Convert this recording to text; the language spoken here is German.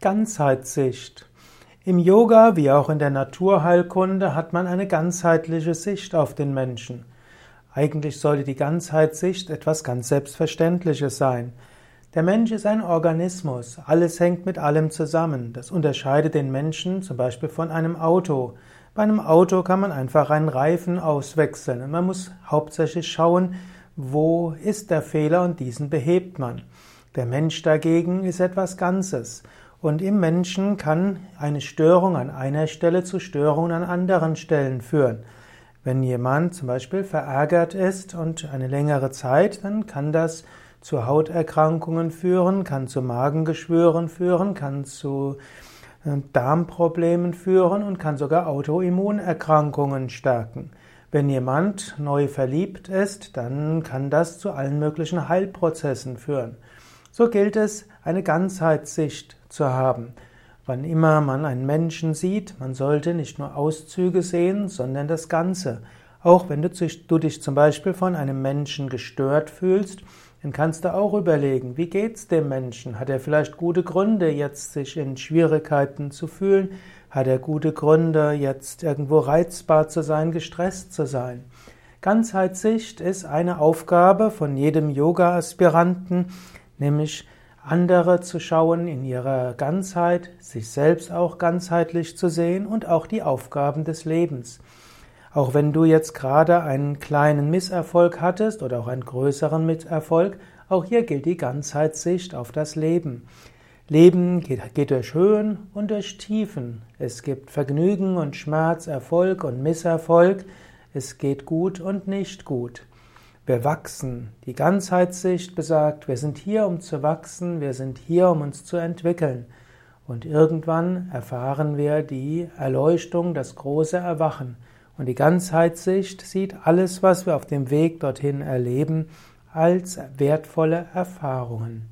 Ganzheitssicht. Im Yoga wie auch in der Naturheilkunde hat man eine ganzheitliche Sicht auf den Menschen. Eigentlich sollte die Ganzheitssicht etwas ganz Selbstverständliches sein. Der Mensch ist ein Organismus, alles hängt mit allem zusammen. Das unterscheidet den Menschen zum Beispiel von einem Auto. Bei einem Auto kann man einfach einen Reifen auswechseln und man muss hauptsächlich schauen, wo ist der Fehler und diesen behebt man. Der Mensch dagegen ist etwas Ganzes. Und im Menschen kann eine Störung an einer Stelle zu Störungen an anderen Stellen führen. Wenn jemand zum Beispiel verärgert ist und eine längere Zeit, dann kann das zu Hauterkrankungen führen, kann zu Magengeschwüren führen, kann zu äh, Darmproblemen führen und kann sogar Autoimmunerkrankungen stärken. Wenn jemand neu verliebt ist, dann kann das zu allen möglichen Heilprozessen führen. So gilt es, eine Ganzheitssicht zu haben. Wann immer man einen Menschen sieht, man sollte nicht nur Auszüge sehen, sondern das Ganze. Auch wenn du, dich zum Beispiel von einem Menschen gestört fühlst, dann kannst du auch überlegen, wie geht's dem Menschen? Hat er vielleicht gute Gründe, jetzt sich in Schwierigkeiten zu fühlen? Hat er gute Gründe, jetzt irgendwo reizbar zu sein, gestresst zu sein? Ganzheitssicht ist eine Aufgabe von jedem Yoga-Aspiranten, nämlich andere zu schauen in ihrer Ganzheit, sich selbst auch ganzheitlich zu sehen und auch die Aufgaben des Lebens. Auch wenn du jetzt gerade einen kleinen Misserfolg hattest oder auch einen größeren Misserfolg, auch hier gilt die Ganzheitssicht auf das Leben. Leben geht, geht, durch Höhen und durch Tiefen. Es gibt Vergnügen und Schmerz, Erfolg und Misserfolg. Es geht gut und nicht gut. Wir wachsen. Die Ganzheitssicht besagt, wir sind hier, um zu wachsen, wir sind hier, um uns zu entwickeln. Und irgendwann erfahren wir die Erleuchtung, das große Erwachen. Und die Ganzheitssicht sieht alles, was wir auf dem Weg dorthin erleben, als wertvolle Erfahrungen.